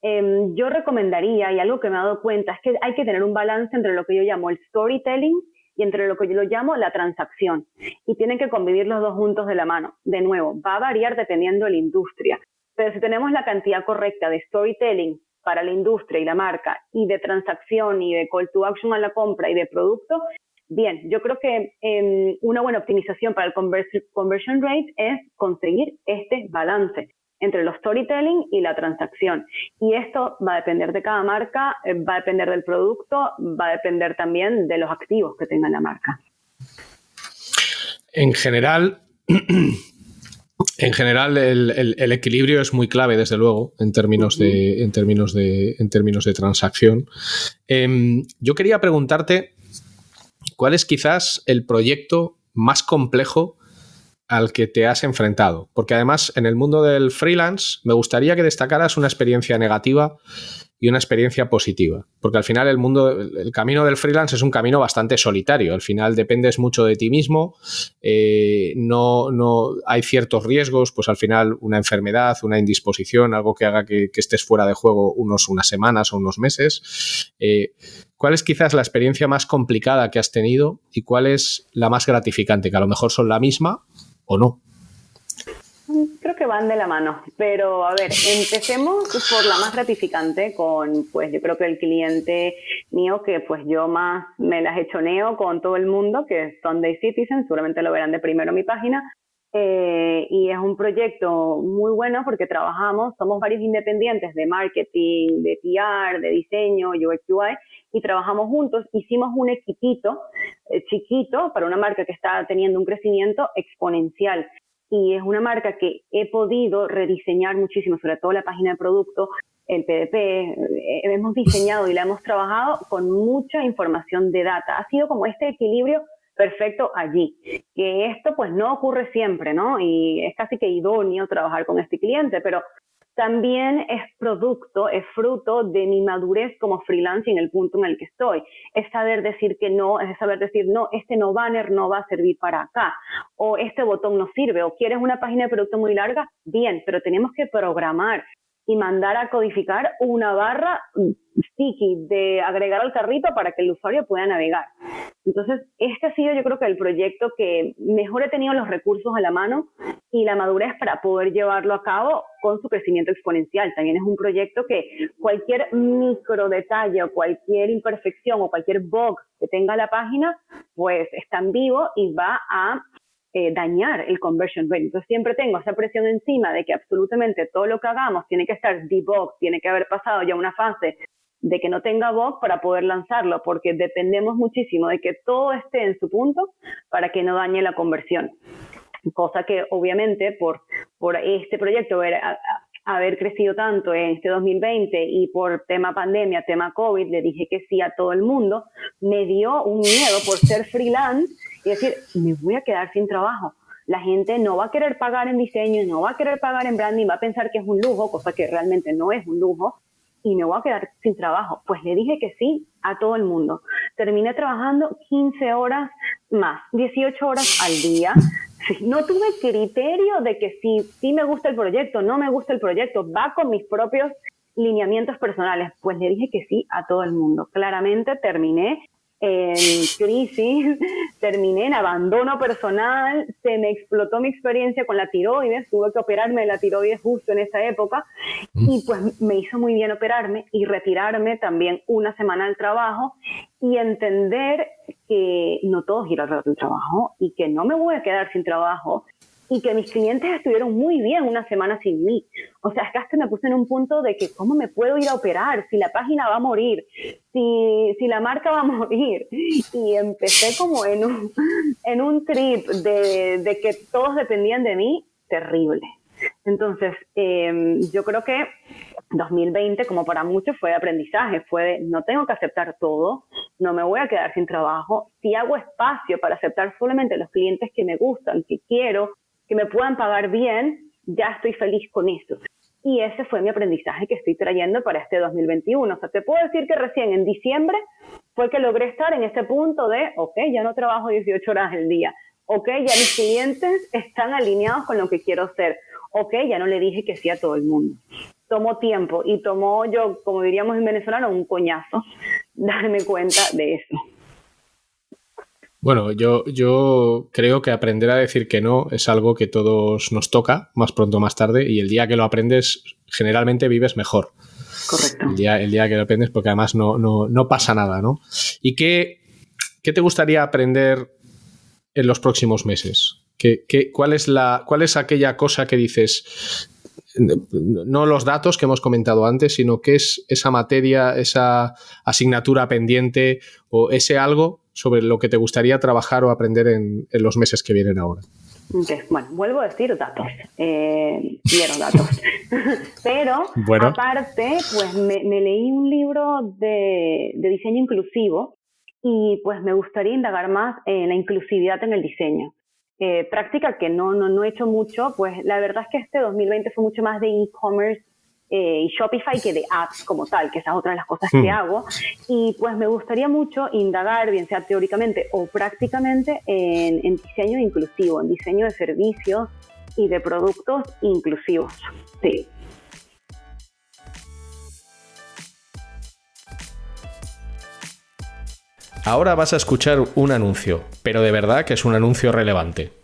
em, yo recomendaría, y algo que me he dado cuenta, es que hay que tener un balance entre lo que yo llamo el storytelling y entre lo que yo lo llamo la transacción. Y tienen que convivir los dos juntos de la mano. De nuevo, va a variar dependiendo de la industria. Pero si tenemos la cantidad correcta de storytelling para la industria y la marca y de transacción y de call to action a la compra y de producto, Bien, yo creo que em, una buena optimización para el conversion rate es conseguir este balance entre los storytelling y la transacción. Y esto va a depender de cada marca, eh, va a depender del producto, va a depender también de los activos que tenga la marca. En general, en general el, equilibrio es muy clave, desde luego, en términos de, en términos de, en términos de transacción. Em, yo quería preguntarte ¿cuál es quizás el proyecto más complejo al que te has enfrentado? Porque además en el mundo del freelance me gustaría que destacaras una experiencia negativa y una experiencia positiva. Porque al final el mundo, el camino del freelance es un camino bastante solitario. Al final dependes mucho de ti mismo, eh, no, no hay ciertos riesgos, pues al final una enfermedad, una indisposición, algo que haga que, estés fuera de juego unos, unas semanas o unos meses. Eh, ¿Cuál es quizás la experiencia más complicada que has tenido y cuál es la más gratificante? Que a lo mejor son la misma o no. Creo que van de la mano, pero a ver, empecemos por la más gratificante con, pues yo creo que el cliente mío que pues yo más me las hechoneo con todo el mundo, que es Sunday Citizen, seguramente lo verán de primero en mi página, eh, y es un proyecto muy bueno porque trabajamos, somos varios independientes de marketing, de PR, de diseño, UX UI, y trabajamos juntos, hicimos un equipito eh, chiquito para una marca que está teniendo un crecimiento exponencial y es una marca que he podido rediseñar muchísimo, sobre todo la página de producto, el PDP, eh, hemos diseñado y la hemos trabajado con mucha información de data. Ha sido como este equilibrio perfecto allí. Que esto pues no ocurre siempre, ¿no? Y es casi que idóneo trabajar con este cliente, pero también es producto, es fruto de mi madurez como freelance en el punto en el que estoy. Es saber decir que no, es saber decir, no, este no banner no va a servir para acá, o este botón no sirve, o quieres una página de producto muy larga, bien, pero tenemos que programar y mandar a codificar una barra sticky de agregar al carrito para que el usuario pueda navegar. Entonces, este ha sido yo creo que el proyecto que mejor he tenido los recursos a la mano y la madurez para poder llevarlo a cabo con su crecimiento exponencial. También es un proyecto que cualquier micro detalle o cualquier imperfección o cualquier bug que tenga la página, pues está en vivo y va a eh, dañar el conversion rate. Entonces siempre tengo esa presión encima de que absolutamente todo lo que hagamos tiene que estar debug, tiene que haber pasado ya una fase de que no tenga bug para poder lanzarlo, porque dependemos muchísimo de que todo esté en su punto para que no dañe la conversión. Cosa que obviamente por, por este proyecto haber crecido tanto en este 2020 y por tema pandemia, tema COVID, le dije que sí a todo el mundo, me dio un miedo por ser freelance y decir, me voy a quedar sin trabajo. La gente no va a querer pagar en diseño, no va a querer pagar en branding, va a pensar que es un lujo, cosa que realmente no es un lujo, y me voy a quedar sin trabajo. Pues le dije que sí a todo el mundo. Terminé trabajando 15 horas más, 18 horas al día. No tuve criterio de que si sí me gusta el proyecto, no me gusta el proyecto, va con mis propios lineamientos personales. Pues le dije que sí a todo el mundo. Claramente terminé en crisis, terminé en abandono personal, se me explotó mi experiencia con la tiroides, tuve que operarme de la tiroides justo en esa época mm. y pues me hizo muy bien operarme y retirarme también una semana del trabajo y entender que no todo gira alrededor del trabajo y que no me voy a quedar sin trabajo y que mis clientes estuvieron muy bien una semana sin mí. O sea, es que hasta me puse en un punto de que cómo me puedo ir a operar si la página va a morir, si, si la marca va a morir. Y empecé como en un, en un trip de, de que todos dependían de mí, terrible. Entonces, em, yo creo que 2020, como para muchos, fue de aprendizaje, fue de no tengo que aceptar todo, no me voy a quedar sin trabajo, si hago espacio para aceptar solamente los clientes que me gustan, que quiero, que me puedan pagar bien, ya estoy feliz con eso. Y ese fue mi aprendizaje que estoy trayendo para este 2021. O sea, te puedo decir que recién en diciembre fue que logré estar en ese punto de, ok, ya no trabajo 18 horas al día, ok, ya mis clientes están alineados con lo que quiero hacer, ok, ya no le dije que sí a todo el mundo. Tomó tiempo y tomó yo, como diríamos en venezolano, un coñazo, darme cuenta de eso. Bueno, yo, yo creo que aprender a decir que no es algo que todos nos toca, más pronto o más tarde, y el día que lo aprendes, generalmente vives mejor. Correcto. El día, el día que lo aprendes, porque además no, no, no pasa nada, ¿no? ¿Y qué, qué te gustaría aprender en los próximos meses? ¿Qué, qué, cuál, es la, ¿Cuál es aquella cosa que dices, no los datos que hemos comentado antes, sino qué es esa materia, esa asignatura pendiente o ese algo sobre lo que te gustaría trabajar o aprender en, en los meses que vienen ahora. Bueno, vuelvo a decir datos. Eh, quiero datos. Pero, bueno. aparte, pues me, me, leí un libro de, de diseño inclusivo y pues me gustaría indagar más en la inclusividad en el diseño. Eh, práctica que no, no, no he hecho mucho, pues la verdad es que este 2020 fue mucho más de e-commerce eh, y Shopify que de apps como tal, que esa es otra de las cosas que hago. Y pues me gustaría mucho indagar, bien sea teóricamente o prácticamente, en, en diseño inclusivo, en diseño de servicios y de productos inclusivos. Sí. Ahora vas a escuchar un anuncio, pero de verdad que es un anuncio relevante.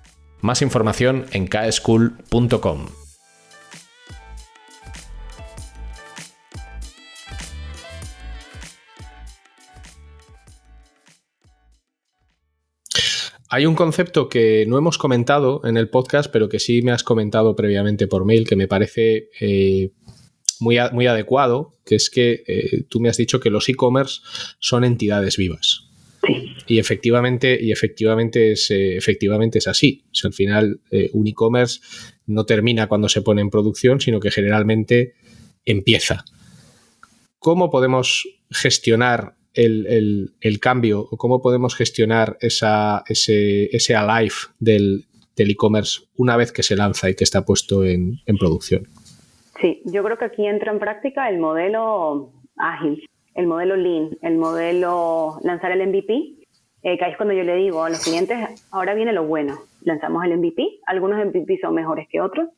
Más información en kschool.com. Hay un concepto que no hemos comentado en el podcast, pero que sí me has comentado previamente por mail, que me parece eh, muy, muy, adecuado, que es que eh, tú me has dicho que los e-commerce son entidades vivas. Y efectivamente, y efectivamente, es, eh, efectivamente es así. O sea, al final, eh, un e-commerce no termina cuando se pone en producción, sino que generalmente empieza. ¿Cómo podemos gestionar el, el, el cambio o cómo podemos gestionar esa, ese, ese alive del e-commerce una vez que se lanza y que está puesto en, en producción? Sí, yo creo que aquí entra en práctica el modelo ágil el modelo Lean, el modelo lanzar el MVP, eh, que ahí es cuando yo le digo a los clientes, ahora viene lo bueno, lanzamos el MVP, algunos MVP son mejores que otros,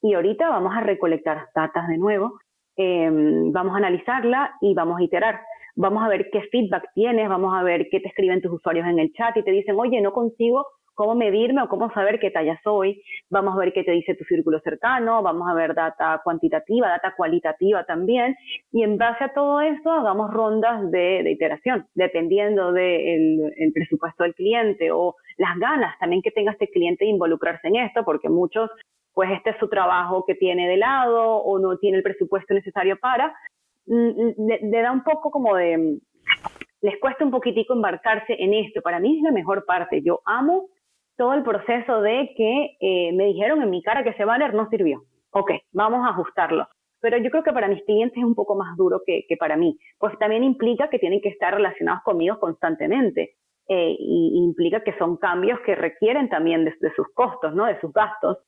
y ahorita vamos a recolectar datos de nuevo, eh, vamos a analizarla y vamos a iterar. Vamos a ver qué feedback tienes, vamos a ver qué te escriben tus usuarios en el chat y te dicen, oye, no consigo cómo medirme o cómo saber qué talla soy. Vamos a ver qué te dice tu círculo cercano, vamos a ver data cuantitativa, data cualitativa también. Y en base a todo esto, hagamos rondas de, de iteración, dependiendo del el presupuesto del cliente o las ganas también que tenga este cliente de involucrarse en esto, porque muchos, pues este es su trabajo que tiene de lado o no tiene el presupuesto necesario para. Mm, mm, le, le da un poco como de les cuesta un poquitico embarcarse en esto. Para mí es la mejor parte. Yo amo todo el proceso de que eh, me dijeron en mi cara que ese banner no sirvió. Ok, vamos a ajustarlo. Pero yo creo que para mis clientes es un poco más duro que, para mí, pues también implica que tienen que estar relacionados conmigo constantemente. Eh, y implica que son cambios que requieren también de, de sus costos, ¿no? de sus gastos.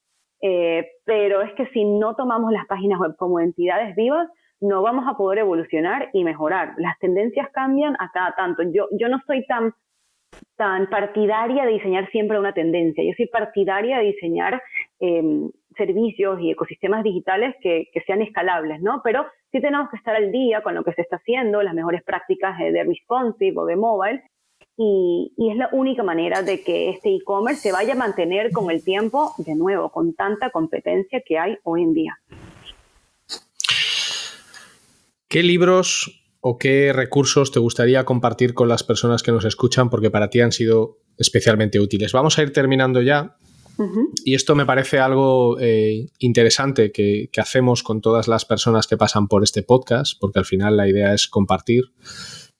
Eh, pero es que si no tomamos las páginas web como entidades vivas, no vamos a poder evolucionar y mejorar. Las tendencias cambian a cada tanto. Yo, yo no soy tan, tan partidaria de diseñar siempre una tendencia, yo soy partidaria de diseñar em, servicios y ecosistemas digitales que, sean escalables, ¿no? Pero sí tenemos que estar al día con lo que se está haciendo, las mejores prácticas de responsive o de mobile, y, es la única manera de que este e-commerce se vaya a mantener con el tiempo, de nuevo, con tanta competencia que hay hoy en día. ¿Qué libros o qué recursos te gustaría compartir con las personas que nos escuchan porque para ti han sido especialmente útiles? Vamos a ir terminando ya. Y esto me parece algo eh, interesante que, hacemos con todas las personas que pasan por este podcast, porque al final la idea es compartir.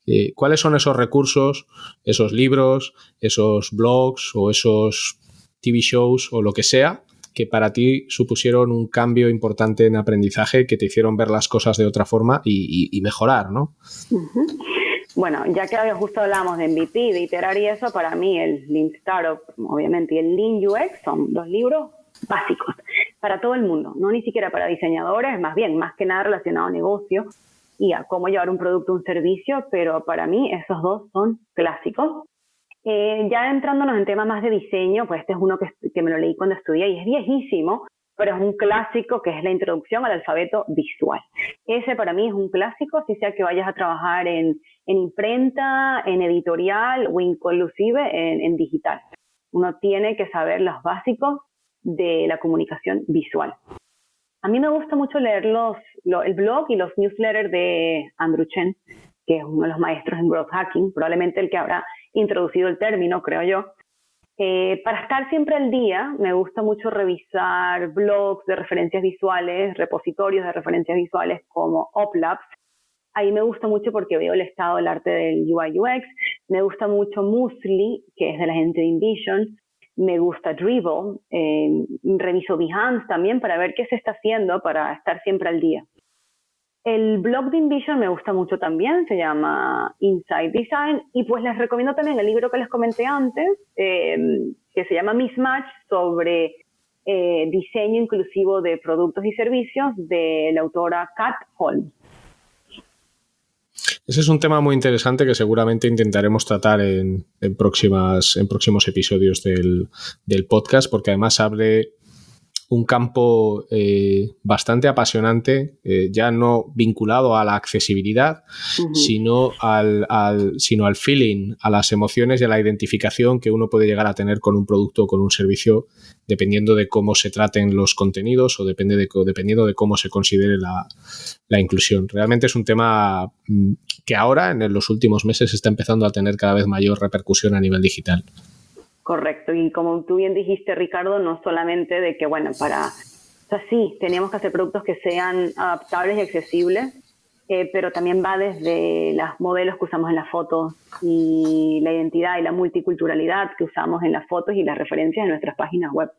Eh, ¿Cuáles son esos recursos, esos libros, esos blogs o esos TV shows o lo que sea que para ti supusieron un cambio importante en aprendizaje, que te hicieron ver las cosas de otra forma y, mejorar, ¿no? Bueno, ya que justo hablamos de MVP, de iterar y eso, para mí el Lean Startup, obviamente, y el Lean UX son dos libros básicos para todo el mundo, no ni siquiera para diseñadores, más bien, más que nada relacionado a negocio y a cómo llevar un producto un servicio, pero para mí esos dos son clásicos. Eh, ya entrándonos en temas más de diseño, pues este es uno que, me lo leí cuando estudié y es viejísimo, pero es un clásico que es la introducción al alfabeto visual. Ese para mí es un clásico, si sea que vayas a trabajar en, en imprenta, en editorial o inclusive en, en, digital. Uno tiene que saber los básicos de la comunicación visual. A mí me gusta mucho leer los, el blog y los newsletters de Andrew Chen, que es uno de los maestros en growth hacking, probablemente el que habrá introducido el término, creo yo. Eh, para estar siempre al día, me gusta mucho revisar blogs de referencias visuales, repositorios de referencias visuales como OpLabs. Ahí me gusta mucho porque veo el estado del arte del UI UX. Me gusta mucho Musli, que es de la gente de InVision. Me gusta Dribble. Eh, reviso Behance también para ver qué se está haciendo para estar siempre al día. El blog de InVision me gusta mucho también, se llama Inside Design, y pues les recomiendo también el libro que les comenté antes, em, que se llama Mismatch, sobre eh, diseño inclusivo de productos y servicios, de la autora Kat Holmes. Ese es un tema muy interesante que seguramente intentaremos tratar en, próximas, en próximos episodios del, del, podcast, porque además abre un campo eh, bastante apasionante, eh, ya no vinculado a la accesibilidad, sino, al, sino al feeling, a las emociones y a la identificación que uno puede llegar a tener con un producto o con un servicio, dependiendo de cómo se traten los contenidos o depende de, dependiendo de cómo se considere la, la inclusión. Realmente es un tema mm, que ahora, en los últimos meses, está empezando a tener cada vez mayor repercusión a nivel digital. Correcto, y como tú bien dijiste, Ricardo, no solamente de que, bueno, para, o sea, sí, tenemos que hacer productos que sean adaptables y accesibles, eh, pero también va desde los modelos que usamos en las fotos y la identidad y la multiculturalidad que usamos en las fotos y las referencias en nuestras páginas web.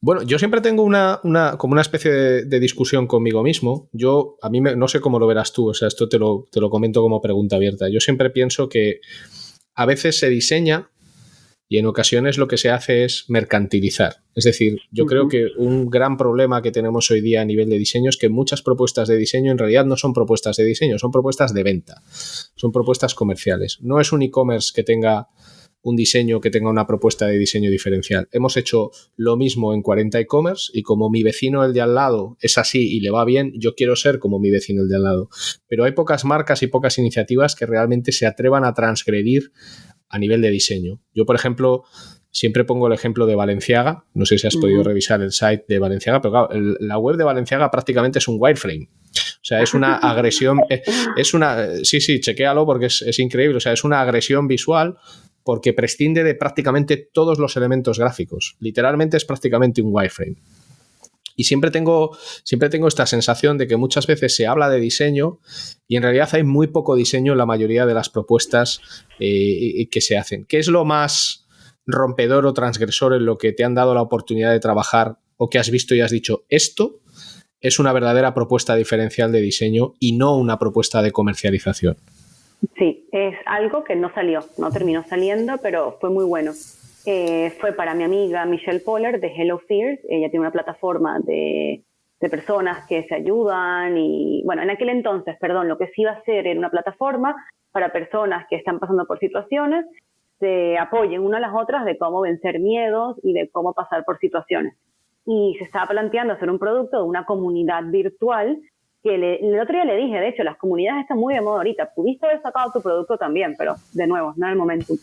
Bueno, yo siempre tengo una, una como una especie de, discusión conmigo mismo. Yo, a mí no sé cómo lo verás tú, o sea, esto te lo, te lo comento como pregunta abierta. Yo siempre pienso que a veces se diseña y en ocasiones lo que se hace es mercantilizar. Es decir, yo creo que un gran problema que tenemos hoy día a nivel de diseño es que muchas propuestas de diseño en realidad no son propuestas de diseño, son propuestas de venta, son propuestas comerciales. No es un e-commerce que tenga un diseño que tenga una propuesta de diseño diferencial. Hemos hecho lo mismo en 40 e-commerce y como mi vecino el de al lado es así y le va bien, yo quiero ser como mi vecino el de al lado. Pero hay pocas marcas y pocas iniciativas que realmente se atrevan a transgredir a nivel de diseño. Yo, por ejemplo, siempre pongo el ejemplo de Valenciaga. No sé si has podido revisar el site de Valenciaga, pero claro, la web de Valenciaga prácticamente es un wireframe. O sea, es una agresión, eh, es una, sí, sí, chequéalo porque es, es increíble. O sea, es una agresión visual porque prescinde de prácticamente todos los elementos gráficos. Literalmente es prácticamente un wireframe. Y siempre tengo, siempre tengo esta sensación de que muchas veces se habla de diseño y en realidad hay muy poco diseño en la mayoría de las propuestas eh, que se hacen. ¿Qué es lo más rompedor o transgresor en lo que te han dado la oportunidad de trabajar o que has visto y has dicho esto? Es una verdadera propuesta diferencial de diseño y no una propuesta de comercialización. Sí, es algo que no salió, no terminó saliendo, pero fue muy bueno. Eh, fue para mi amiga Michelle Poller de Hello Fears. Ella tiene una plataforma de, personas que se ayudan y, bueno, en aquel entonces, perdón, lo que sí iba a ser era una plataforma para personas que están pasando por situaciones, se apoyen una a las otras de cómo vencer miedos y de cómo pasar por situaciones. Y se estaba planteando hacer un producto de una comunidad virtual que el otro día le dije, de hecho, las comunidades están muy de moda ahorita. Pudiste haber sacado tu producto también, pero de nuevo, no es el momento.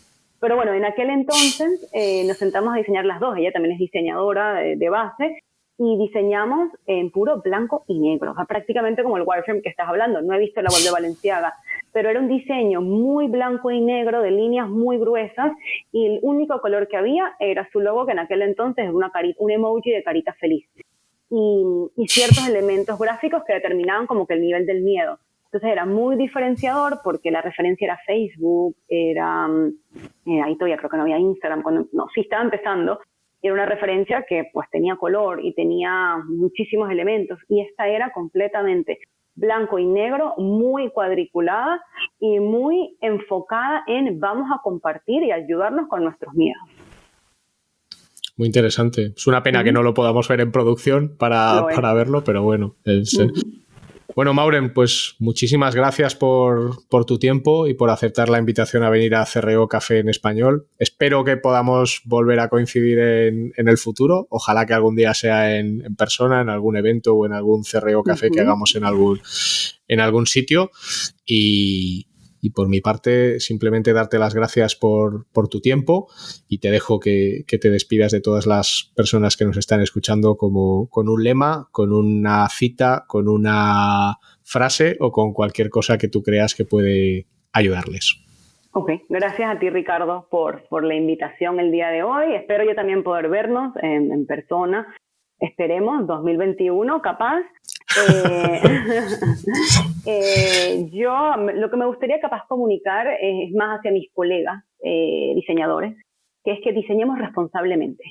Pero bueno, en aquel entonces eh, nos sentamos a diseñar las dos. Ella también es diseñadora de, base y diseñamos en puro blanco y negro, prácticamente como el wireframe que estás hablando. No he visto la web de Valenciaga, pero era un diseño muy blanco y negro, de líneas muy gruesas, y el único color que había era su logo, que en aquel entonces era una carita, un emoji de carita feliz y, ciertos elementos gráficos que determinaban como que el nivel del miedo. Entonces era muy diferenciador porque la referencia era Facebook, era, mm, eh, ahí todavía creo que no había Instagram, cuando, no, sí estaba empezando, era una referencia que pues tenía color y tenía muchísimos elementos y esta era completamente blanco y negro, muy cuadriculada y muy enfocada en vamos a compartir y ayudarnos con nuestros miedos. Muy interesante. Es una pena que no lo podamos ver en producción para, verlo, pero bueno. Eh. Bueno, Mauren, pues muchísimas gracias por, tu tiempo y por aceptar la invitación a venir a CRO Café en español. Espero que podamos volver a coincidir en, el futuro. Ojalá que algún día sea en, persona, en algún evento o en algún CRO Café que hagamos en algún, en algún sitio. Y, y por mi parte, simplemente darte las gracias por, tu tiempo y te dejo que, te despidas de todas las personas que nos están escuchando como con un lema, con una cita, con una frase o con cualquier cosa que tú creas que puede ayudarles. Ok, gracias a ti Ricardo por, por la invitación el día de hoy. Espero yo también poder vernos en, en persona. Esperemos, 2021 capaz. Eh, eh, yo lo que me gustaría capaz comunicar es más hacia mis colegas eh, diseñadores, que es que diseñemos responsablemente.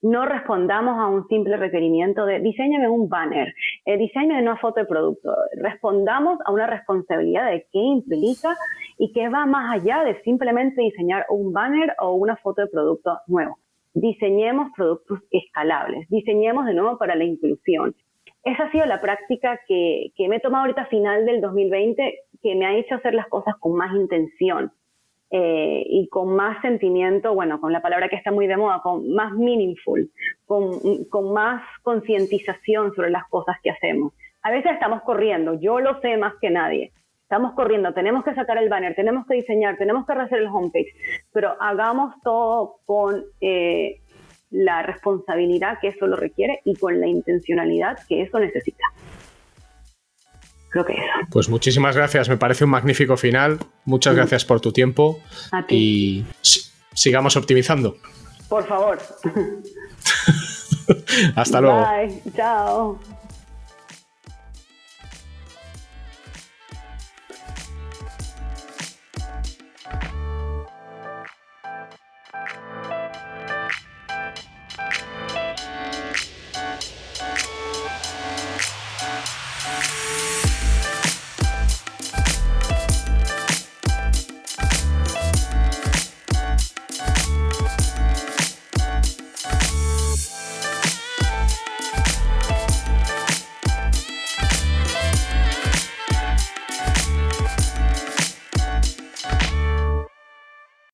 No respondamos a un simple requerimiento de diseñame un banner, eh, diseñame una foto de producto. Respondamos a una responsabilidad de qué implica y que va más allá de simplemente diseñar un banner o una foto de producto nuevo. Diseñemos productos escalables, diseñemos de nuevo para la inclusión, esa ha sido la práctica que, me he tomado ahorita final del 2020, que me ha hecho hacer las cosas con más intención eh, y con más sentimiento, bueno, con la palabra que está muy de moda, con más meaningful, con, con más concientización sobre las cosas que hacemos. A veces estamos corriendo, yo lo sé más que nadie. Estamos corriendo, tenemos que sacar el banner, tenemos que diseñar, tenemos que hacer el homepage, pero hagamos todo con eh, la responsabilidad que eso lo requiere y con la intencionalidad que eso necesita. Creo que eso. Pues muchísimas gracias, me parece un magnífico final. Muchas gracias por tu tiempo y sigamos optimizando. Por favor. Hasta luego. Bye, chao.